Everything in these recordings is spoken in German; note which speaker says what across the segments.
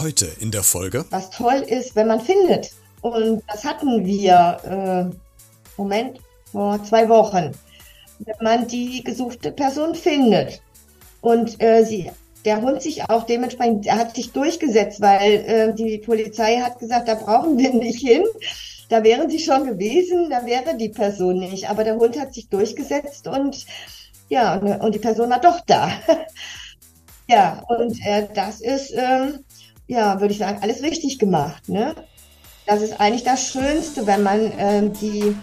Speaker 1: Heute in der Folge.
Speaker 2: Was toll ist, wenn man findet. Und das hatten wir, äh, Moment, vor zwei Wochen. Wenn man die gesuchte Person findet und äh, sie, der Hund sich auch dementsprechend, er hat sich durchgesetzt, weil äh, die Polizei hat gesagt, da brauchen wir nicht hin. Da wären sie schon gewesen, da wäre die Person nicht. Aber der Hund hat sich durchgesetzt und ja, und, die Person war doch da. ja, und äh, das ist, ähm, ja, würde ich sagen, alles richtig gemacht. Ne? Das ist eigentlich das Schönste, wenn man ähm, die,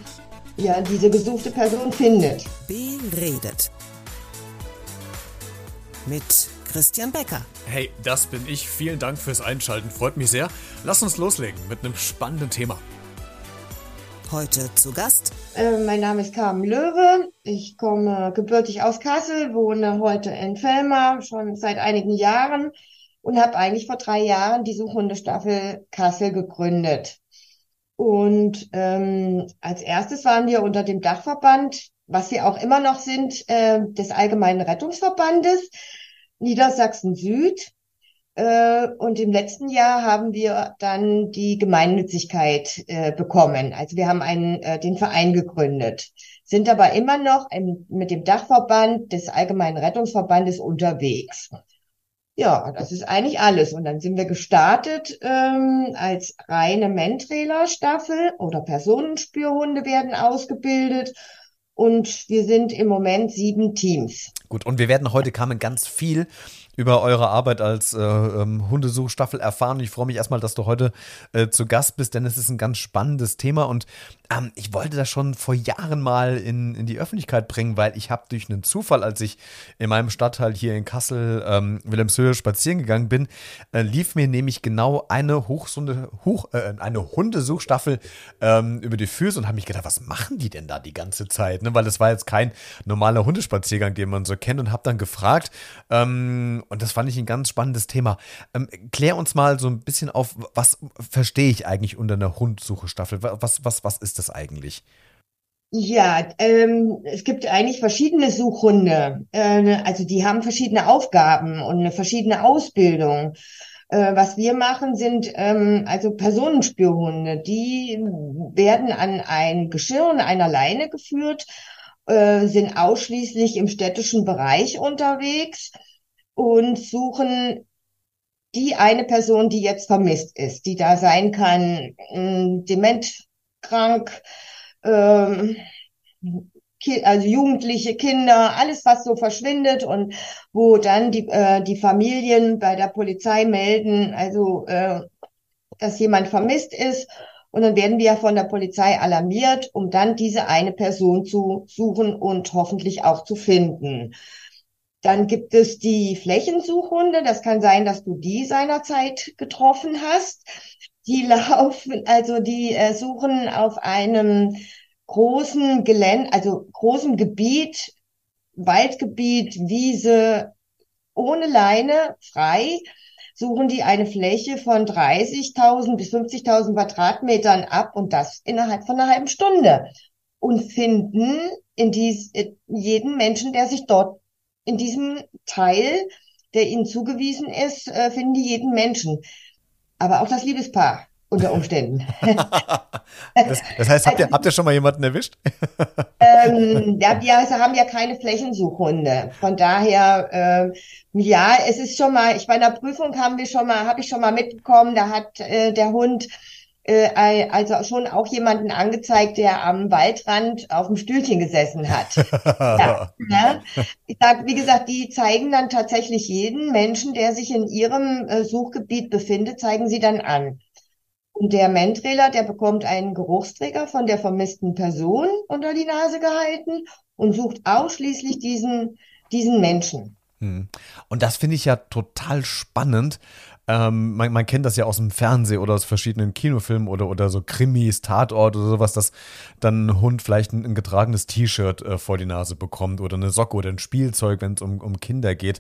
Speaker 2: ja, diese gesuchte Person findet.
Speaker 3: Beredet. Mit Christian Becker.
Speaker 1: Hey, das bin ich. Vielen Dank fürs Einschalten. Freut mich sehr. Lass uns loslegen mit einem spannenden Thema.
Speaker 3: Heute zu Gast.
Speaker 2: Äh, mein Name ist Carmen Löwe. Ich komme gebürtig aus Kassel, wohne heute in Fellmar schon seit einigen Jahren und habe eigentlich vor drei Jahren die Suchhundestaffel Kassel gegründet. Und ähm, als erstes waren wir unter dem Dachverband, was wir auch immer noch sind, äh, des Allgemeinen Rettungsverbandes Niedersachsen Süd. Äh, und im letzten Jahr haben wir dann die Gemeinnützigkeit äh, bekommen. Also wir haben einen, äh, den Verein gegründet, sind aber immer noch im, mit dem Dachverband des Allgemeinen Rettungsverbandes unterwegs. Ja, das ist eigentlich alles. Und dann sind wir gestartet ähm, als reine Mentrailer-Staffel oder Personenspürhunde werden ausgebildet. Und wir sind im Moment sieben Teams.
Speaker 1: Gut, und wir werden heute kamen ganz viel über eure Arbeit als äh, ähm, Hundesuchstaffel erfahren. Ich freue mich erstmal, dass du heute äh, zu Gast bist, denn es ist ein ganz spannendes Thema und ähm, ich wollte das schon vor Jahren mal in, in die Öffentlichkeit bringen, weil ich habe durch einen Zufall, als ich in meinem Stadtteil hier in Kassel, ähm, Wilhelmshöhe, spazieren gegangen bin, äh, lief mir nämlich genau eine Hochsunde, Hoch, äh, eine Hundesuchstaffel ähm, über die Füße und habe mich gedacht, was machen die denn da die ganze Zeit? Ne? Weil es war jetzt kein normaler Hundespaziergang, den man so kennt und habe dann gefragt, ähm, und das fand ich ein ganz spannendes Thema. Ähm, klär uns mal so ein bisschen auf, was verstehe ich eigentlich unter einer Hundsuche-Staffel? Was, was, was ist das eigentlich?
Speaker 2: Ja, ähm, es gibt eigentlich verschiedene Suchhunde. Äh, also die haben verschiedene Aufgaben und eine verschiedene Ausbildung. Äh, was wir machen, sind ähm, also Personenspürhunde. Die werden an ein Geschirr und einer Leine geführt, äh, sind ausschließlich im städtischen Bereich unterwegs und suchen die eine Person, die jetzt vermisst ist, die da sein kann, äh, dementkrank, ähm, also jugendliche Kinder, alles was so verschwindet und wo dann die, äh, die Familien bei der Polizei melden, also äh, dass jemand vermisst ist. Und dann werden wir von der Polizei alarmiert, um dann diese eine Person zu suchen und hoffentlich auch zu finden. Dann gibt es die Flächensuchhunde. Das kann sein, dass du die seinerzeit getroffen hast. Die laufen, also die äh, suchen auf einem großen Gelände, also großem Gebiet, Waldgebiet, Wiese, ohne Leine, frei, suchen die eine Fläche von 30.000 bis 50.000 Quadratmetern ab und das innerhalb von einer halben Stunde und finden in dies, jeden Menschen, der sich dort in diesem Teil, der ihnen zugewiesen ist, äh, finden die jeden Menschen. Aber auch das Liebespaar unter Umständen.
Speaker 1: das, das, heißt, habt ihr, habt ihr schon mal jemanden erwischt?
Speaker 2: ähm, ja, wir haben ja keine Flächensuchhunde. Von daher, äh, ja, es ist schon mal, ich bei einer Prüfung haben wir schon mal, habe ich schon mal mitbekommen, da hat äh, der Hund äh, also schon auch jemanden angezeigt, der am Waldrand auf dem Stühlchen gesessen hat. ja, ne? Ich sag, wie gesagt, die zeigen dann tatsächlich jeden Menschen, der sich in ihrem äh, Suchgebiet befindet, zeigen sie dann an. Und der Mentrailer, der bekommt einen Geruchsträger von der vermissten Person unter die Nase gehalten und sucht ausschließlich diesen, diesen Menschen.
Speaker 1: Hm. Und das finde ich ja total spannend, ähm, man, man, kennt das ja aus dem Fernsehen oder aus verschiedenen Kinofilmen oder, oder so Krimis, Tatort oder sowas, dass dann ein Hund vielleicht ein, ein getragenes T-Shirt äh, vor die Nase bekommt oder eine Socke oder ein Spielzeug, wenn es um, um Kinder geht.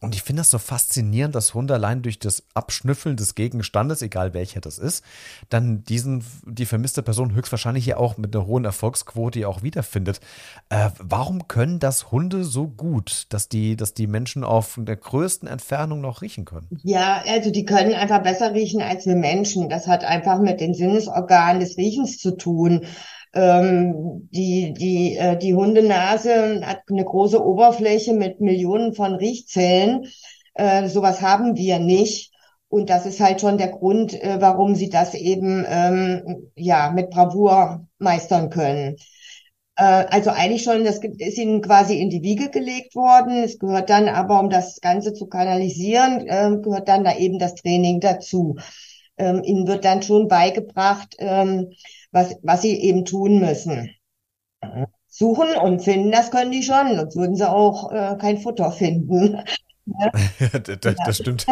Speaker 1: Und ich finde das so faszinierend, dass Hunde allein durch das Abschnüffeln des Gegenstandes, egal welcher das ist, dann diesen, die vermisste Person höchstwahrscheinlich ja auch mit einer hohen Erfolgsquote auch wiederfindet. Äh, warum können das Hunde so gut, dass die, dass die Menschen auf der größten Entfernung noch riechen können?
Speaker 2: Ja, also die können einfach besser riechen als wir Menschen. Das hat einfach mit den Sinnesorganen des Riechens zu tun. Ähm, die, die, äh, die Hundenase hat eine große Oberfläche mit Millionen von Riechzellen. Äh, sowas haben wir nicht. Und das ist halt schon der Grund, äh, warum sie das eben ähm, ja mit Bravour meistern können. Äh, also eigentlich schon, das ist ihnen quasi in die Wiege gelegt worden. Es gehört dann aber, um das Ganze zu kanalisieren, äh, gehört dann da eben das Training dazu. Ähm, ihnen wird dann schon beigebracht, ähm, was, was sie eben tun müssen. Suchen und finden, das können die schon, sonst würden sie auch äh, kein Futter finden.
Speaker 1: das, das, stimmt.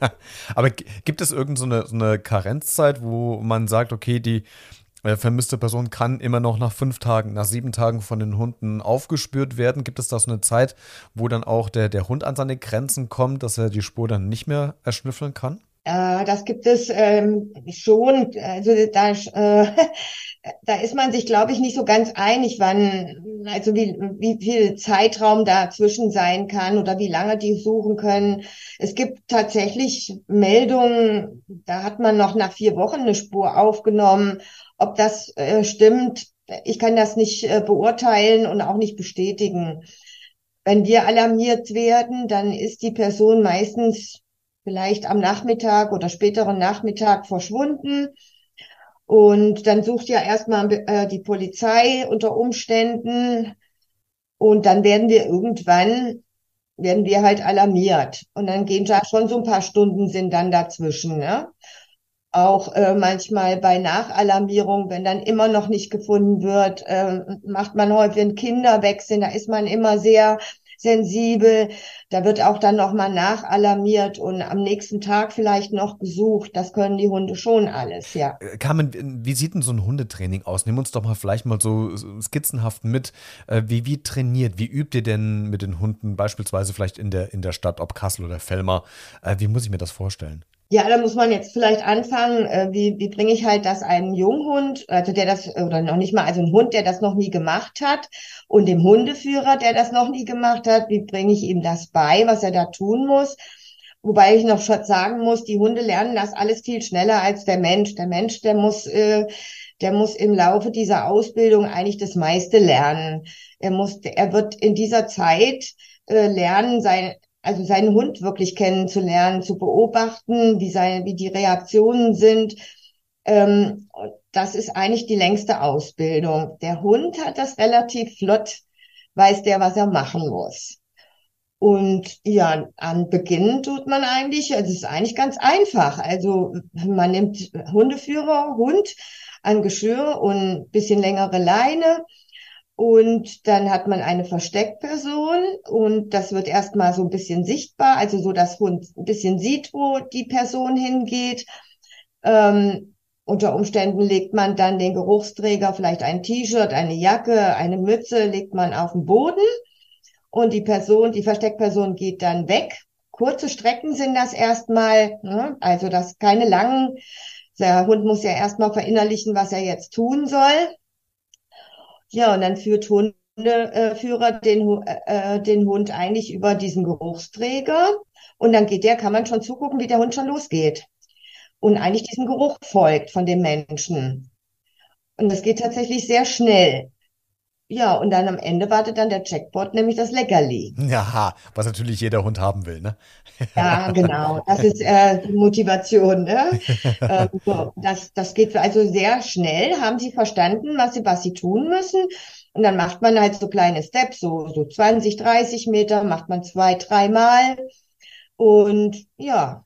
Speaker 1: Aber gibt es irgendeine so eine Karenzzeit, wo man sagt, okay, die äh, vermisste Person kann immer noch nach fünf Tagen, nach sieben Tagen von den Hunden aufgespürt werden? Gibt es da so eine Zeit, wo dann auch der, der Hund an seine Grenzen kommt, dass er die Spur dann nicht mehr erschnüffeln kann?
Speaker 2: Äh, das gibt es ähm, schon. Also da, äh, da ist man sich, glaube ich, nicht so ganz einig, wann, also wie, wie viel Zeitraum dazwischen sein kann oder wie lange die suchen können. Es gibt tatsächlich Meldungen, da hat man noch nach vier Wochen eine Spur aufgenommen. Ob das äh, stimmt, ich kann das nicht äh, beurteilen und auch nicht bestätigen. Wenn wir alarmiert werden, dann ist die Person meistens vielleicht am Nachmittag oder späteren Nachmittag verschwunden. Und dann sucht ja erstmal äh, die Polizei unter Umständen. Und dann werden wir irgendwann, werden wir halt alarmiert. Und dann gehen schon so ein paar Stunden sind dann dazwischen. Ne? Auch äh, manchmal bei Nachalarmierung, wenn dann immer noch nicht gefunden wird, äh, macht man häufig einen Kinderwechsel. Da ist man immer sehr sensibel. Da wird auch dann nochmal nachalarmiert und am nächsten Tag vielleicht noch gesucht. Das können die Hunde schon alles, ja.
Speaker 1: Äh, Carmen, wie sieht denn so ein Hundetraining aus? Nimm uns doch mal vielleicht mal so skizzenhaft mit. Äh, wie, wie trainiert, wie übt ihr denn mit den Hunden beispielsweise vielleicht in der, in der Stadt, ob Kassel oder Fellmar? Äh, wie muss ich mir das vorstellen?
Speaker 2: Ja, da muss man jetzt vielleicht anfangen, äh, wie, wie bringe ich halt das einem Junghund, also der das, oder noch nicht mal, also ein Hund, der das noch nie gemacht hat, und dem Hundeführer, der das noch nie gemacht hat, wie bringe ich ihm das bei, was er da tun muss. Wobei ich noch schon sagen muss, die Hunde lernen das alles viel schneller als der Mensch. Der Mensch, der muss, äh, der muss im Laufe dieser Ausbildung eigentlich das meiste lernen. Er muss, er wird in dieser Zeit äh, lernen, sein, also seinen Hund wirklich kennenzulernen, zu beobachten, wie seine, wie die Reaktionen sind. Ähm, das ist eigentlich die längste Ausbildung. Der Hund hat das relativ flott, weiß der, was er machen muss. Und ja, an Beginn tut man eigentlich, also es ist eigentlich ganz einfach. Also man nimmt Hundeführer, Hund, an Geschirr und bisschen längere Leine und dann hat man eine Versteckperson und das wird erstmal so ein bisschen sichtbar, also so, dass Hund ein bisschen sieht, wo die Person hingeht. Ähm, unter Umständen legt man dann den Geruchsträger, vielleicht ein T-Shirt, eine Jacke, eine Mütze, legt man auf den Boden und die Person, die Versteckperson geht dann weg. Kurze Strecken sind das erstmal, ne? also das keine langen. Der Hund muss ja erstmal verinnerlichen, was er jetzt tun soll. Ja, und dann führt Hundeführer den, äh, den Hund eigentlich über diesen Geruchsträger. Und dann geht der, kann man schon zugucken, wie der Hund schon losgeht. Und eigentlich diesem Geruch folgt von dem Menschen. Und das geht tatsächlich sehr schnell. Ja, und dann am Ende wartet dann der Jackpot, nämlich das Leckerli.
Speaker 1: Ja, was natürlich jeder Hund haben will, ne?
Speaker 2: Ja, genau. Das ist äh, die Motivation. Ne? ähm, so, das, das geht also sehr schnell. Haben Sie verstanden, was Sie, was Sie tun müssen? Und dann macht man halt so kleine Steps, so, so 20, 30 Meter, macht man zwei, dreimal. Und ja,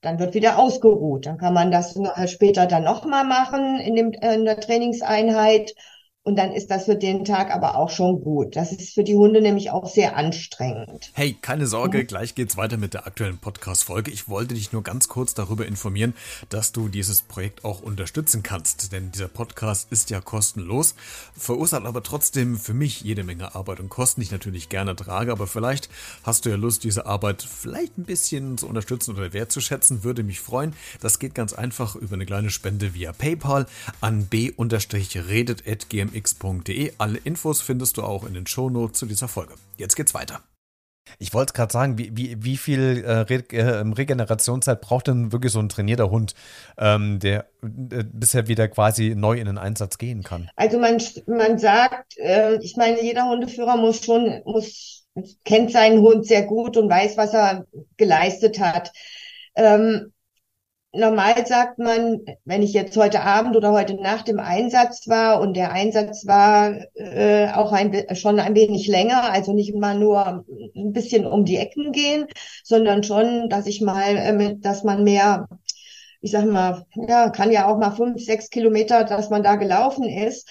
Speaker 2: dann wird wieder ausgeruht. Dann kann man das später dann nochmal machen in, dem, in der Trainingseinheit. Und dann ist das für den Tag aber auch schon gut. Das ist für die Hunde nämlich auch sehr anstrengend.
Speaker 1: Hey, keine Sorge, mhm. gleich geht's weiter mit der aktuellen Podcast-Folge. Ich wollte dich nur ganz kurz darüber informieren, dass du dieses Projekt auch unterstützen kannst. Denn dieser Podcast ist ja kostenlos, verursacht aber trotzdem für mich jede Menge Arbeit und Kosten, die ich natürlich gerne trage. Aber vielleicht hast du ja Lust, diese Arbeit vielleicht ein bisschen zu unterstützen oder wertzuschätzen. Würde mich freuen. Das geht ganz einfach über eine kleine Spende via PayPal an b-redet.gm gmx.de. Alle Infos findest du auch in den Shownotes zu dieser Folge. Jetzt geht's weiter. Ich wollte gerade sagen, wie, wie, wie viel äh, Re äh, Regenerationszeit braucht denn wirklich so ein trainierter Hund, ähm, der äh, bisher wieder quasi neu in den Einsatz gehen kann?
Speaker 2: Also man, man sagt, äh, ich meine, jeder Hundeführer muss schon, muss, kennt seinen Hund sehr gut und weiß, was er geleistet hat. Ähm, normal sagt man, wenn ich jetzt heute Abend oder heute Nacht im Einsatz war und der Einsatz war äh, auch ein, schon ein wenig länger, also nicht mal nur ein bisschen um die Ecken gehen, sondern schon, dass ich mal, äh, dass man mehr, ich sag mal, ja, kann ja auch mal fünf, sechs Kilometer, dass man da gelaufen ist.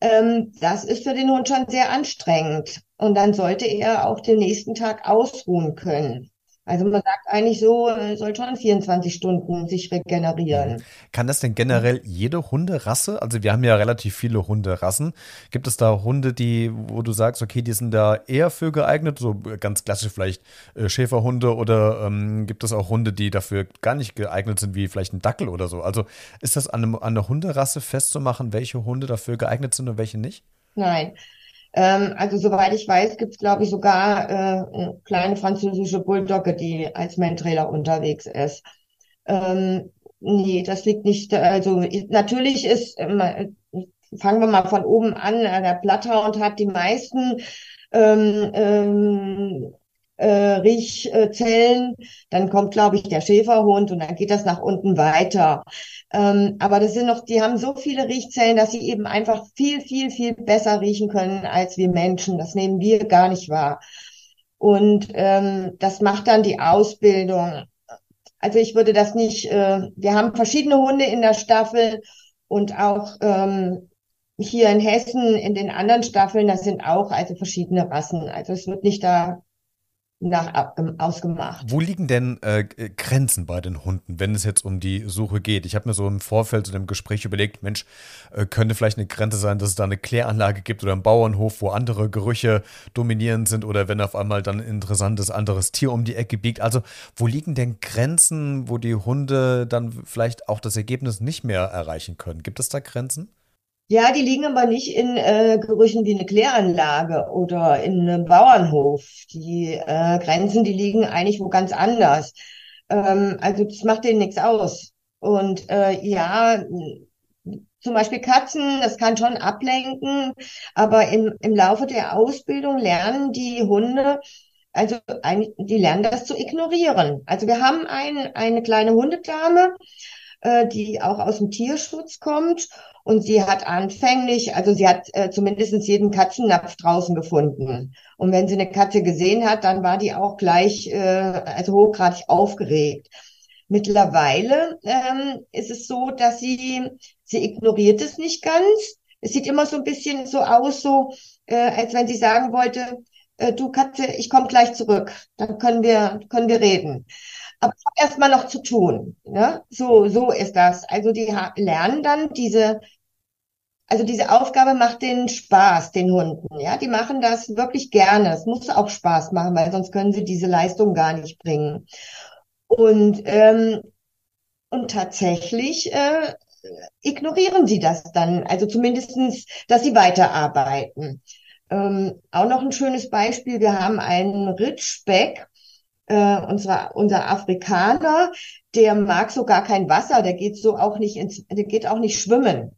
Speaker 2: Ähm, das ist für den Hund schon sehr anstrengend. Und dann sollte er auch den nächsten Tag ausruhen können. Also man sagt eigentlich so, äh, soll schon 24 Stunden sich regenerieren.
Speaker 1: Kann das denn generell jede Hunderasse? Also wir haben ja relativ viele Hunderassen. Gibt es da Hunde, die, wo du sagst, okay, die sind da eher für geeignet, so ganz klassisch vielleicht äh, Schäferhunde oder ähm, gibt es auch Hunde, die dafür gar nicht geeignet sind, wie vielleicht ein Dackel oder so? Also ist das an, einem, an einer Hunderasse festzumachen, welche Hunde dafür geeignet sind und welche nicht?
Speaker 2: Nein. Ähm, also soweit ich weiß, gibt es, glaube ich, sogar äh, eine kleine französische Bulldogge, die als Mantrailer unterwegs ist. Ähm, nee, das liegt nicht, also natürlich ist, äh, fangen wir mal von oben an, äh, der Blatthound hat die meisten ähm, ähm, äh, Riechzellen, dann kommt, glaube ich, der Schäferhund und dann geht das nach unten weiter. Ähm, aber das sind noch, die haben so viele Riechzellen, dass sie eben einfach viel, viel, viel besser riechen können als wir Menschen. Das nehmen wir gar nicht wahr. Und ähm, das macht dann die Ausbildung. Also ich würde das nicht, äh, wir haben verschiedene Hunde in der Staffel und auch ähm, hier in Hessen in den anderen Staffeln, das sind auch also verschiedene Rassen. Also es wird nicht da nach ausgemacht.
Speaker 1: Wo liegen denn äh, Grenzen bei den Hunden, wenn es jetzt um die Suche geht? Ich habe mir so im Vorfeld zu dem Gespräch überlegt, Mensch, äh, könnte vielleicht eine Grenze sein, dass es da eine Kläranlage gibt oder einen Bauernhof, wo andere Gerüche dominierend sind oder wenn auf einmal dann ein interessantes anderes Tier um die Ecke biegt. Also wo liegen denn Grenzen, wo die Hunde dann vielleicht auch das Ergebnis nicht mehr erreichen können? Gibt es da Grenzen?
Speaker 2: Ja, die liegen aber nicht in äh, Gerüchen wie eine Kläranlage oder in einem Bauernhof. Die äh, Grenzen, die liegen eigentlich wo ganz anders. Ähm, also das macht denen nichts aus. Und äh, ja, zum Beispiel Katzen, das kann schon ablenken, aber im, im Laufe der Ausbildung lernen die Hunde, also die lernen das zu ignorieren. Also wir haben ein, eine kleine Hundedame, äh, die auch aus dem Tierschutz kommt und sie hat anfänglich, also sie hat äh, zumindest jeden Katzennapf draußen gefunden. Und wenn sie eine Katze gesehen hat, dann war die auch gleich, äh, also hochgradig aufgeregt. Mittlerweile ähm, ist es so, dass sie, sie ignoriert es nicht ganz. Es sieht immer so ein bisschen so aus, so äh, als wenn sie sagen wollte, äh, du Katze, ich komme gleich zurück, dann können wir, können wir reden. Aber ich habe erstmal noch zu tun. Ne? So, so ist das. Also die lernen dann diese also diese Aufgabe macht denen Spaß, den Hunden. Ja, die machen das wirklich gerne. Es muss auch Spaß machen, weil sonst können sie diese Leistung gar nicht bringen. Und ähm, und tatsächlich äh, ignorieren sie das dann. Also zumindestens, dass sie weiterarbeiten. Ähm, auch noch ein schönes Beispiel. Wir haben einen Ritschbeck, äh, unser, unser Afrikaner, der mag so gar kein Wasser, der geht so auch nicht ins, der geht auch nicht schwimmen.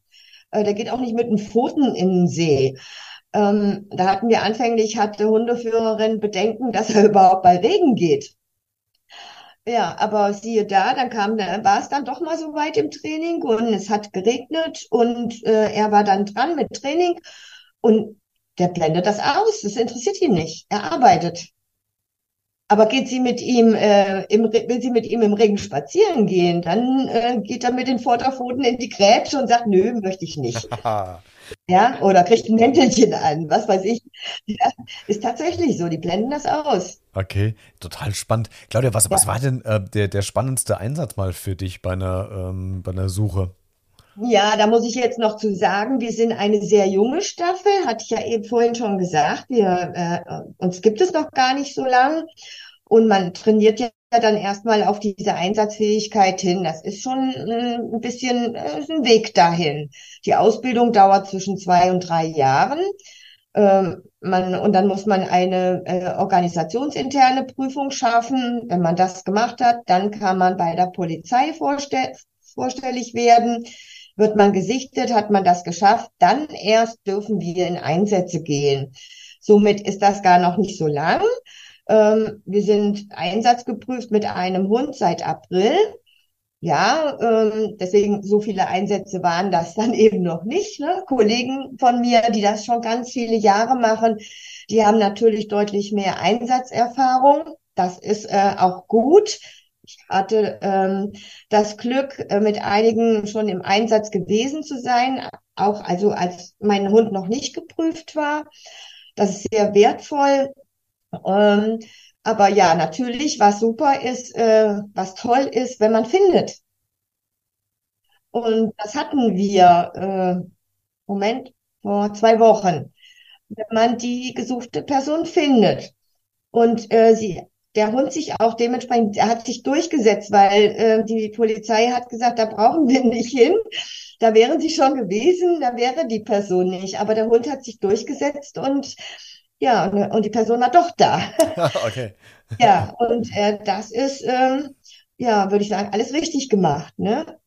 Speaker 2: Äh, der geht auch nicht mit den Pfoten in den See. Ähm, da hatten wir anfänglich, hatte Hundeführerin Bedenken, dass er überhaupt bei Regen geht. Ja, aber siehe da, dann kam, war es dann doch mal so weit im Training und es hat geregnet und äh, er war dann dran mit Training und der blendet das aus. Das interessiert ihn nicht. Er arbeitet. Aber geht sie mit ihm, äh, im, will sie mit ihm im Regen spazieren gehen, dann äh, geht er mit den Vorderpfoten in die Grätsche und sagt, nö, möchte ich nicht. ja, oder kriegt ein Mäntelchen an, was weiß ich. Ja, ist tatsächlich so, die blenden das aus.
Speaker 1: Okay, total spannend. Claudia, was, ja. was war denn äh, der, der spannendste Einsatz mal für dich bei einer, ähm, bei einer Suche?
Speaker 2: Ja, da muss ich jetzt noch zu sagen, wir sind eine sehr junge Staffel, hatte ich ja eben vorhin schon gesagt. Wir, äh, uns gibt es noch gar nicht so lang. Und man trainiert ja dann erstmal auf diese Einsatzfähigkeit hin. Das ist schon äh, ein bisschen äh, ein Weg dahin. Die Ausbildung dauert zwischen zwei und drei Jahren. Ähm, man, und dann muss man eine äh, organisationsinterne Prüfung schaffen. Wenn man das gemacht hat, dann kann man bei der Polizei vorstell vorstellig werden. Wird man gesichtet, hat man das geschafft, dann erst dürfen wir in Einsätze gehen. Somit ist das gar noch nicht so lang. Ähm, wir sind einsatzgeprüft mit einem Hund seit April. Ja, ähm, deswegen so viele Einsätze waren das dann eben noch nicht. Ne? Kollegen von mir, die das schon ganz viele Jahre machen, die haben natürlich deutlich mehr Einsatzerfahrung. Das ist äh, auch gut. Hatte ähm, das Glück, äh, mit einigen schon im Einsatz gewesen zu sein, auch also als mein Hund noch nicht geprüft war. Das ist sehr wertvoll. Ähm, aber ja, natürlich, was super ist, äh, was toll ist, wenn man findet. Und das hatten wir, äh, Moment, vor zwei Wochen, wenn man die gesuchte Person findet. Und äh, sie der Hund sich auch dementsprechend, er hat sich durchgesetzt, weil äh, die Polizei hat gesagt, da brauchen wir nicht hin. Da wären sie schon gewesen, da wäre die Person nicht. Aber der Hund hat sich durchgesetzt und ja, und, die Person war doch da.
Speaker 1: okay.
Speaker 2: ja, und äh, das ist, ähm, ja, würde ich sagen, alles richtig gemacht. Ne?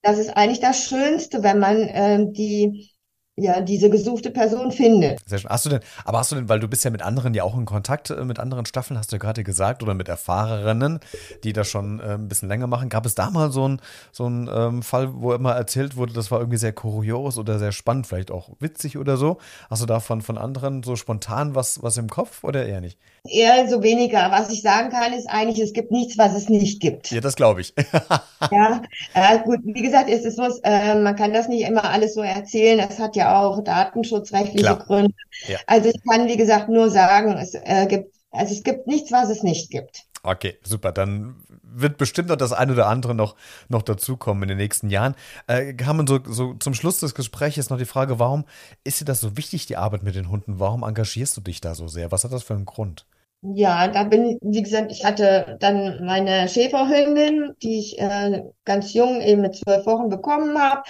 Speaker 2: Das ist eigentlich das Schönste, wenn man ähm, die ja, diese gesuchte Person findet.
Speaker 1: Sehr schön. Hast du denn, aber hast du denn, weil du bist ja mit anderen ja auch in Kontakt äh, mit anderen Staffeln, hast du ja gerade gesagt, oder mit Erfahrerinnen, die das schon äh, ein bisschen länger machen. Gab es da mal so einen so ähm, Fall, wo immer erzählt wurde, das war irgendwie sehr kurios oder sehr spannend, vielleicht auch witzig oder so? Hast du davon von anderen so spontan was, was im Kopf oder eher nicht?
Speaker 2: Eher so weniger. Was ich sagen kann, ist eigentlich, es gibt nichts, was es nicht gibt.
Speaker 1: Ja, das glaube ich.
Speaker 2: ja, äh, gut, wie gesagt, es ist so, äh, man kann das nicht immer alles so erzählen. Es hat ja auch datenschutzrechtliche Klar. Gründe. Ja. Also ich kann, wie gesagt, nur sagen, es äh, gibt, also es gibt nichts, was es nicht gibt.
Speaker 1: Okay, super. Dann wird bestimmt noch das eine oder andere noch, noch dazukommen in den nächsten Jahren. Äh, haben so, so zum Schluss des Gesprächs noch die Frage, warum ist dir das so wichtig, die Arbeit mit den Hunden? Warum engagierst du dich da so sehr? Was hat das für einen Grund?
Speaker 2: Ja, da bin, wie gesagt, ich hatte dann meine Schäferhündin, die ich äh, ganz jung eben mit zwölf Wochen bekommen habe.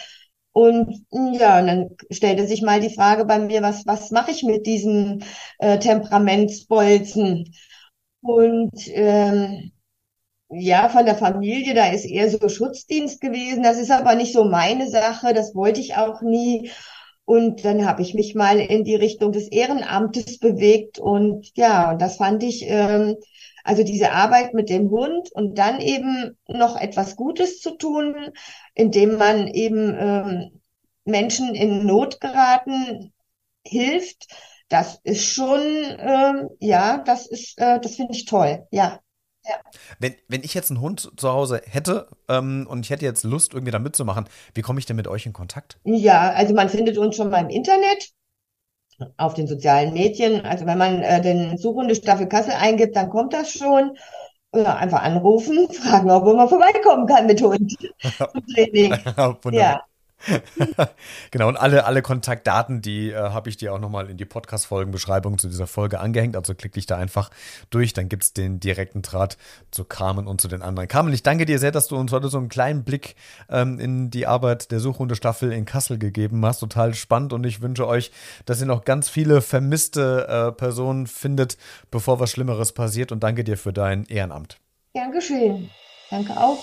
Speaker 2: Und ja, und dann stellte sich mal die Frage bei mir, was, was mache ich mit diesen äh, Temperamentsbolzen? Und ähm, ja, von der Familie, da ist eher so Schutzdienst gewesen. Das ist aber nicht so meine Sache, das wollte ich auch nie. Und dann habe ich mich mal in die Richtung des Ehrenamtes bewegt und ja, und das fand ich ähm, also diese Arbeit mit dem Hund und dann eben noch etwas Gutes zu tun, indem man eben ähm, Menschen in Not geraten hilft, das ist schon, ähm, ja, das ist, äh, das finde ich toll, ja. Ja.
Speaker 1: Wenn, wenn ich jetzt einen Hund zu Hause hätte ähm, und ich hätte jetzt Lust, irgendwie da mitzumachen, wie komme ich denn mit euch in Kontakt?
Speaker 2: Ja, also man findet uns schon mal im Internet auf den sozialen Medien. Also wenn man äh, den Suchhunde Staffel Kassel eingibt, dann kommt das schon. Oder einfach anrufen, fragen, ob man vorbeikommen kann mit Hund.
Speaker 1: Wunderbar. Ja. genau, und alle, alle Kontaktdaten, die äh, habe ich dir auch nochmal in die Podcast-Folgenbeschreibung zu dieser Folge angehängt. Also klick dich da einfach durch, dann gibt es den direkten Draht zu Carmen und zu den anderen. Carmen, ich danke dir sehr, dass du uns heute so einen kleinen Blick ähm, in die Arbeit der Suchhunde-Staffel in Kassel gegeben hast. Total spannend und ich wünsche euch, dass ihr noch ganz viele vermisste äh, Personen findet, bevor was Schlimmeres passiert. Und danke dir für dein Ehrenamt.
Speaker 2: Dankeschön. Danke auch.